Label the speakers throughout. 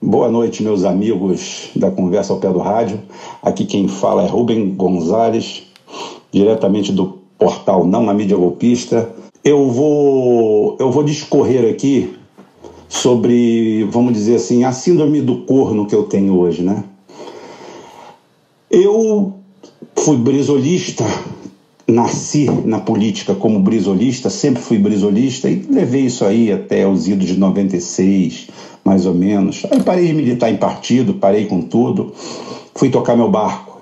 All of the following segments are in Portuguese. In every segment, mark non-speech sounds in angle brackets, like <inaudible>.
Speaker 1: Boa noite, meus amigos da Conversa ao Pé do Rádio. Aqui quem fala é Rubem Gonzalez, diretamente do portal Não na Mídia Golpista. Eu vou, eu vou discorrer aqui sobre, vamos dizer assim, a síndrome do corno que eu tenho hoje, né? Eu fui brisolista, nasci na política como brisolista, sempre fui brisolista e levei isso aí até os idos de 96, mais ou menos. Aí parei de militar em partido, parei com tudo, fui tocar meu barco.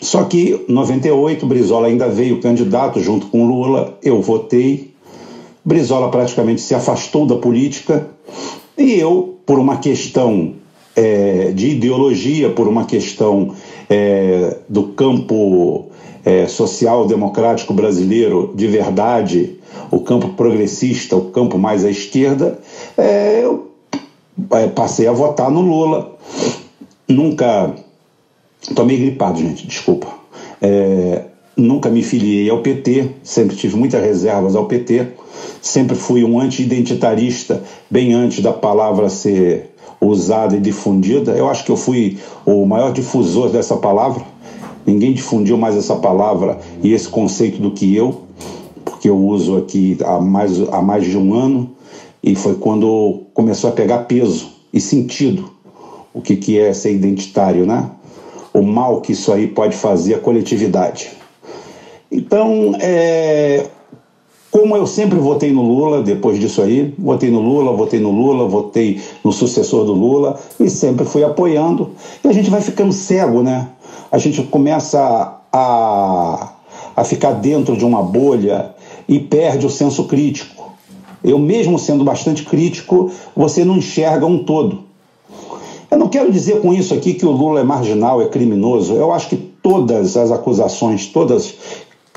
Speaker 1: Só que em 98 Brizola ainda veio candidato junto com Lula, eu votei. Brizola praticamente se afastou da política e eu, por uma questão é, de ideologia, por uma questão é, do campo é, social-democrático brasileiro de verdade, o campo progressista, o campo mais à esquerda, é, eu é, passei a votar no Lula. Nunca. Estou meio gripado, gente, desculpa. É, nunca me filiei ao PT, sempre tive muitas reservas ao PT, sempre fui um anti-identitarista, bem antes da palavra ser usada e difundida. Eu acho que eu fui o maior difusor dessa palavra. Ninguém difundiu mais essa palavra e esse conceito do que eu, porque eu uso aqui há mais, há mais de um ano e foi quando começou a pegar peso e sentido o que, que é ser identitário, né? O mal que isso aí pode fazer à coletividade. Então, é, como eu sempre votei no Lula, depois disso aí, votei no Lula, votei no Lula, votei no sucessor do Lula e sempre fui apoiando. E a gente vai ficando cego, né? A gente começa a, a ficar dentro de uma bolha e perde o senso crítico. Eu, mesmo sendo bastante crítico, você não enxerga um todo. Eu não quero dizer com isso aqui que o Lula é marginal, é criminoso. Eu acho que todas as acusações, todas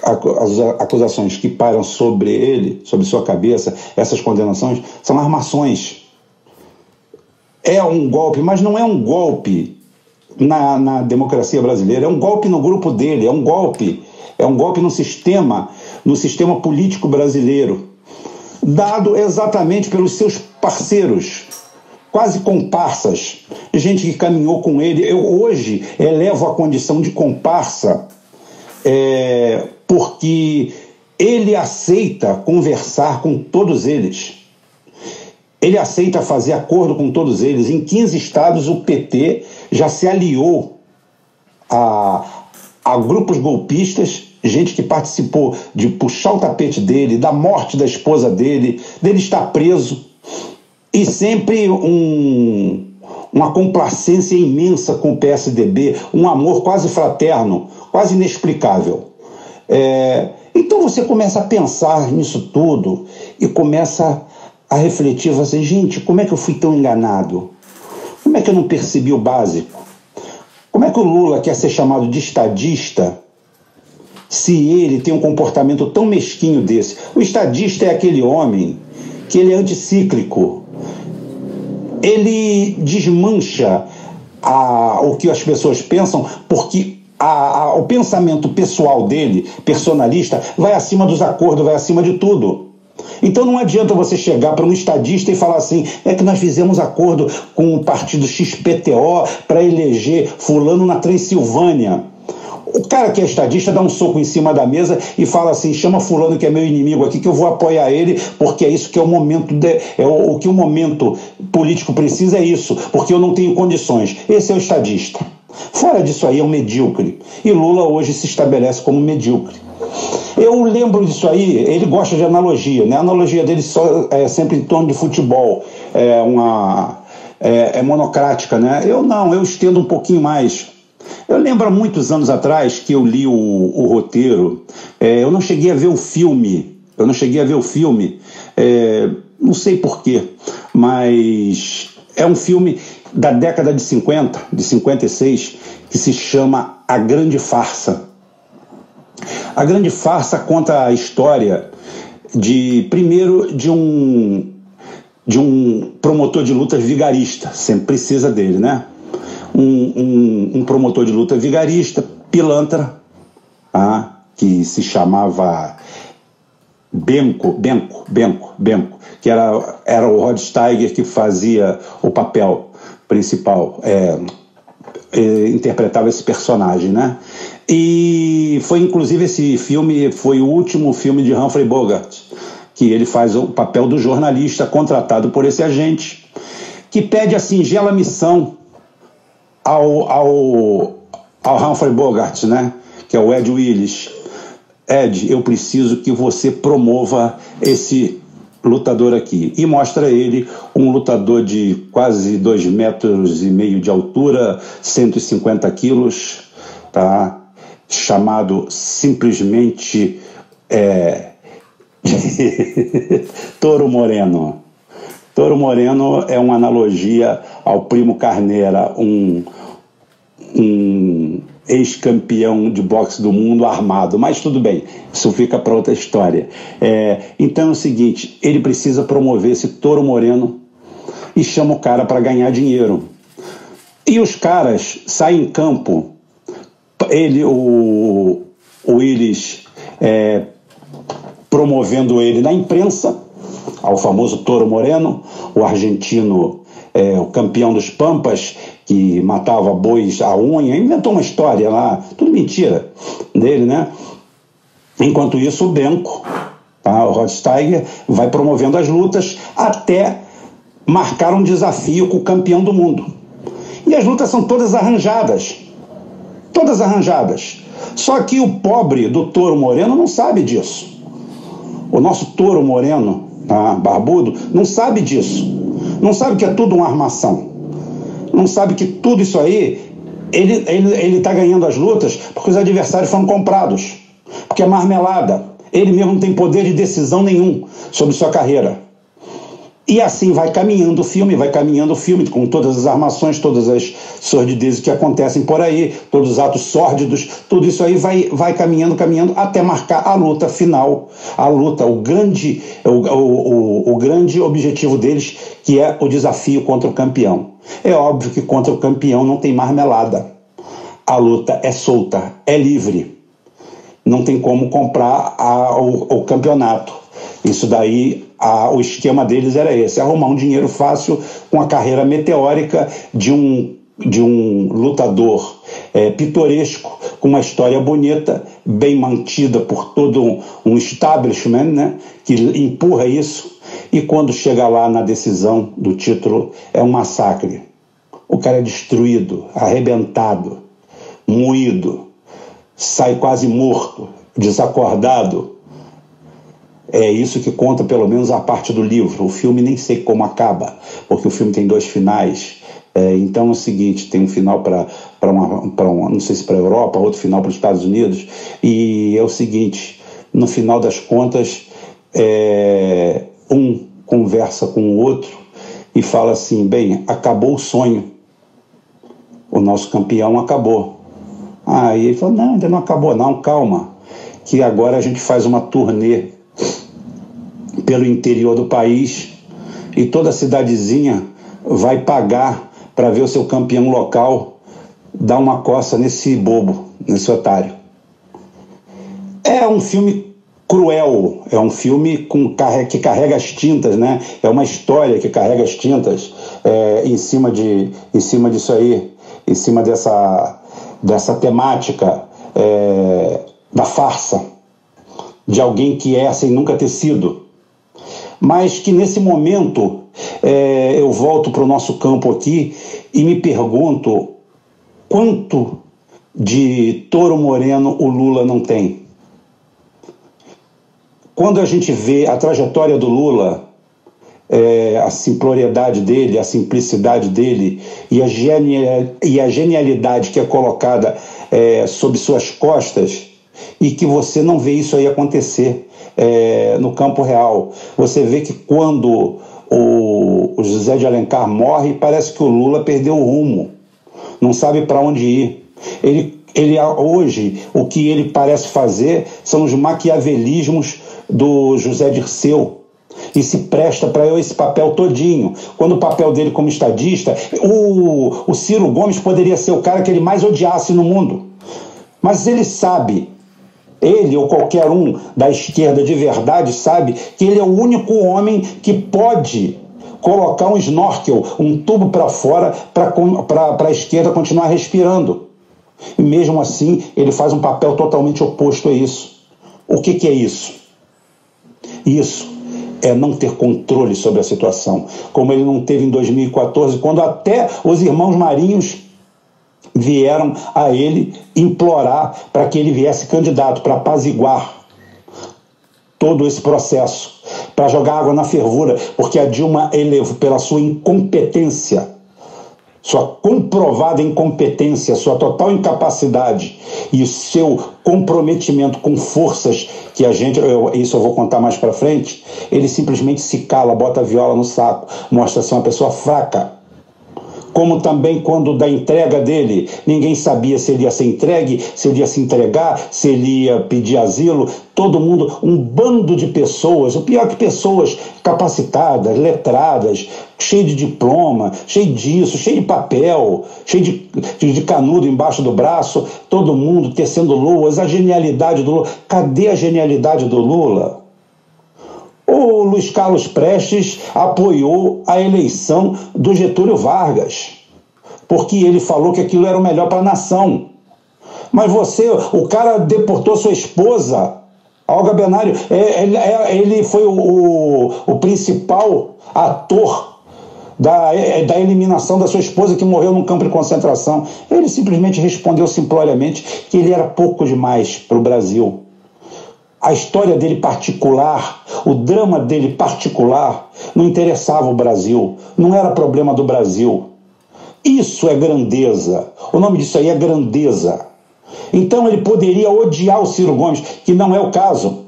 Speaker 1: as acusações que param sobre ele, sobre sua cabeça, essas condenações, são armações. É um golpe, mas não é um golpe na, na democracia brasileira, é um golpe no grupo dele, é um golpe, é um golpe no sistema, no sistema político brasileiro, dado exatamente pelos seus parceiros, quase comparsas, gente que caminhou com ele. Eu hoje elevo a condição de comparsa é, porque ele aceita conversar com todos eles. Ele aceita fazer acordo com todos eles. Em 15 estados, o PT já se aliou a, a grupos golpistas, gente que participou de puxar o tapete dele, da morte da esposa dele, dele estar preso. E sempre um, uma complacência imensa com o PSDB, um amor quase fraterno, quase inexplicável. É, então você começa a pensar nisso tudo e começa a refletir, você, gente, como é que eu fui tão enganado? Como é que eu não percebi o básico? Como é que o Lula quer ser chamado de estadista se ele tem um comportamento tão mesquinho desse? O estadista é aquele homem que ele é anticíclico. Ele desmancha a, o que as pessoas pensam porque a, a, o pensamento pessoal dele, personalista, vai acima dos acordos, vai acima de tudo. Então não adianta você chegar para um estadista e falar assim: é que nós fizemos acordo com o partido XPTO para eleger Fulano na Transilvânia. O cara que é estadista dá um soco em cima da mesa e fala assim: chama Fulano que é meu inimigo aqui, que eu vou apoiar ele, porque é isso que é o momento, de, é o, o que o momento político precisa, é isso, porque eu não tenho condições. Esse é o estadista. Fora disso aí é um medíocre. E Lula hoje se estabelece como medíocre. Eu lembro disso aí, ele gosta de analogia, né? A analogia dele só é sempre em torno de futebol, é uma é, é monocrática, né? Eu não, eu estendo um pouquinho mais. Eu lembro há muitos anos atrás que eu li o, o roteiro, é, eu não cheguei a ver o filme, eu não cheguei a ver o filme, é, não sei porquê, mas é um filme da década de 50, de 56, que se chama A Grande Farsa. A Grande Farsa conta a história de, primeiro, de um, de um promotor de lutas vigarista, sempre precisa dele, né? Um, um, um promotor de luta vigarista, pilantra, ah, que se chamava Benco, Benco, Benco, Benco, que era, era o Rod Steiger que fazia o papel principal, é, é, interpretava esse personagem, né? E foi inclusive esse filme foi o último filme de Humphrey Bogart, que ele faz o papel do jornalista contratado por esse agente, que pede a singela missão ao, ao, ao Humphrey Bogart, né? Que é o Ed Willis. Ed, eu preciso que você promova esse lutador aqui. E mostra ele um lutador de quase dois metros e meio de altura, 150 quilos, tá? chamado simplesmente é... <laughs> Toro Moreno. Toro Moreno é uma analogia ao Primo Carneira, um, um ex-campeão de boxe do mundo armado. Mas tudo bem, isso fica para outra história. É, então é o seguinte: ele precisa promover esse Toro Moreno e chama o cara para ganhar dinheiro. E os caras saem em campo ele, o, o Willis, é, promovendo ele na imprensa, ao famoso Toro Moreno, o argentino, é, o campeão dos Pampas, que matava bois à unha, inventou uma história lá, tudo mentira dele, né? Enquanto isso, o Benko, tá, o Rod Steiger, vai promovendo as lutas até marcar um desafio com o campeão do mundo. E as lutas são todas arranjadas todas arranjadas. Só que o pobre do touro moreno não sabe disso. O nosso touro moreno, tá, barbudo, não sabe disso. Não sabe que é tudo uma armação. Não sabe que tudo isso aí, ele está ele, ele tá ganhando as lutas porque os adversários foram comprados. Porque é marmelada. Ele mesmo não tem poder de decisão nenhum sobre sua carreira. E assim vai caminhando o filme, vai caminhando o filme, com todas as armações, todas as sordidezes que acontecem por aí, todos os atos sórdidos, tudo isso aí vai, vai caminhando, caminhando, até marcar a luta final, a luta, o grande, o, o, o, grande objetivo deles, que é o desafio contra o campeão. É óbvio que contra o campeão não tem marmelada. A luta é solta, é livre. Não tem como comprar a, o, o campeonato. Isso daí a, o esquema deles era esse: arrumar um dinheiro fácil com a carreira meteórica de um, de um lutador é, pitoresco, com uma história bonita, bem mantida por todo um, establishment né, que empurra isso. E quando chega lá na decisão do título, é um massacre. O cara é destruído, arrebentado, moído, sai quase morto, desacordado, é isso que conta, pelo menos, a parte do livro. O filme nem sei como acaba, porque o filme tem dois finais. É, então é o seguinte: tem um final para uma, uma, não sei se para a Europa, outro final para os Estados Unidos. E é o seguinte: no final das contas, é, um conversa com o outro e fala assim: bem, acabou o sonho. O nosso campeão acabou. Aí ele falou: não, ainda não acabou, não, calma. Que agora a gente faz uma turnê pelo interior do país e toda cidadezinha vai pagar para ver o seu campeão local dar uma coça nesse bobo, nesse otário. É um filme cruel, é um filme com, que carrega as tintas, né? É uma história que carrega as tintas é, em, cima de, em cima disso aí, em cima dessa, dessa temática é, da farsa, de alguém que é sem nunca ter sido mas que nesse momento é, eu volto para o nosso campo aqui e me pergunto quanto de touro moreno o Lula não tem. Quando a gente vê a trajetória do Lula, é, a simploriedade dele, a simplicidade dele e a, genial, e a genialidade que é colocada é, sob suas costas, e que você não vê isso aí acontecer é, no campo real. Você vê que quando o, o José de Alencar morre, parece que o Lula perdeu o rumo, não sabe para onde ir. Ele, ele hoje o que ele parece fazer são os maquiavelismos do José Dirceu e se presta para esse papel todinho. Quando o papel dele como estadista, o, o Ciro Gomes poderia ser o cara que ele mais odiasse no mundo. Mas ele sabe Ele ou qualquer um da esquerda de verdade sabe que ele é o único homem que pode colocar um snorkel, um tubo para fora, para a esquerda continuar respirando. E mesmo assim, ele faz um papel totalmente oposto a isso. O que, que é isso? Isso é não ter controle sobre a situação, como ele não teve em 2014, quando até os irmãos marinhos vieram a ele implorar para que ele viesse candidato, para apaziguar todo esse processo, para jogar água na fervura, porque a Dilma elevou pela sua incompetência sua comprovada incompetência, sua total incapacidade e o seu comprometimento com forças que a gente, eu, isso eu vou contar mais para frente, ele simplesmente se cala, bota a viola no saco, mostra ser uma pessoa fraca, como também quando da entrega dele, ninguém sabia se ele ia ser entregue, se ele ia se entregar, se ele ia pedir asilo. Todo mundo, um bando de pessoas, o pior que pessoas capacitadas, letradas, cheio de diploma, cheio disso, cheio de papel, cheio de, de, de canudo embaixo do braço, todo mundo tecendo luas, a genialidade do Lula. Cadê a genialidade do Lula? O Luiz Carlos Prestes apoiou a eleição do Getúlio Vargas, porque ele falou que aquilo era o melhor para a nação. Mas você, o cara deportou sua esposa, Olga Benário, é, é, ele foi o, o, o principal ator da, da, eliminação da sua esposa que morreu num campo de concentração. Ele simplesmente respondeu simploriamente que ele era pouco demais para o Brasil a história dele particular, o drama dele particular, não interessava o Brasil, não era problema do Brasil. Isso é grandeza. O nome disso aí é grandeza. Então ele poderia odiar o Ciro Gomes, que não é o caso.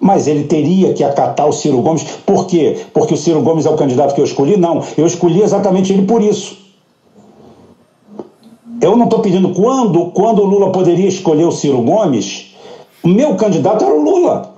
Speaker 1: Mas ele teria que acatar o Ciro Gomes. Por quê? Porque o Ciro Gomes é o candidato que eu escolhi? Não. Eu escolhi exatamente ele por isso. Eu não estou pedindo quando, quando o Lula poderia escolher o Ciro Gomes o meu candidato era o Lula.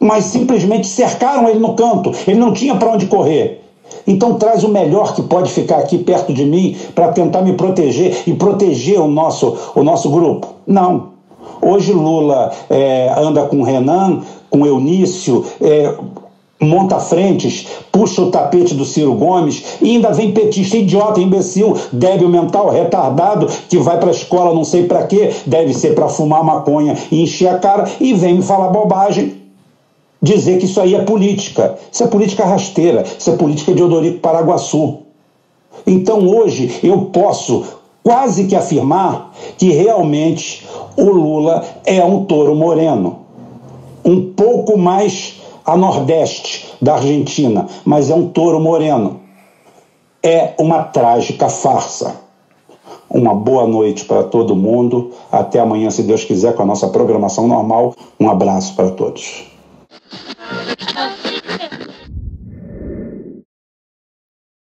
Speaker 1: Mas simplesmente cercaram ele no canto. Ele não tinha para onde correr. Então traz o melhor que pode ficar aqui perto de mim para tentar me proteger e proteger o nosso, o nosso grupo. Não. Hoje Lula é, anda com Renan, com Eunício, é, monta frentes, puxa o tapete do Ciro Gomes e ainda vem petista idiota, imbecil, débil mental, retardado, que vai para a escola não sei para quê, deve ser para fumar maconha e encher a cara e vem me falar bobagem. Dizer que isso aí é política. Isso é política rasteira, isso é política de Odorico Paraguaçu. Então hoje eu posso quase que afirmar que realmente o Lula é um touro moreno. Um pouco mais a nordeste da Argentina, mas é um touro moreno. É uma trágica farsa. Uma boa noite para todo mundo. Até amanhã, se Deus quiser, com a nossa programação normal. Um abraço para todos.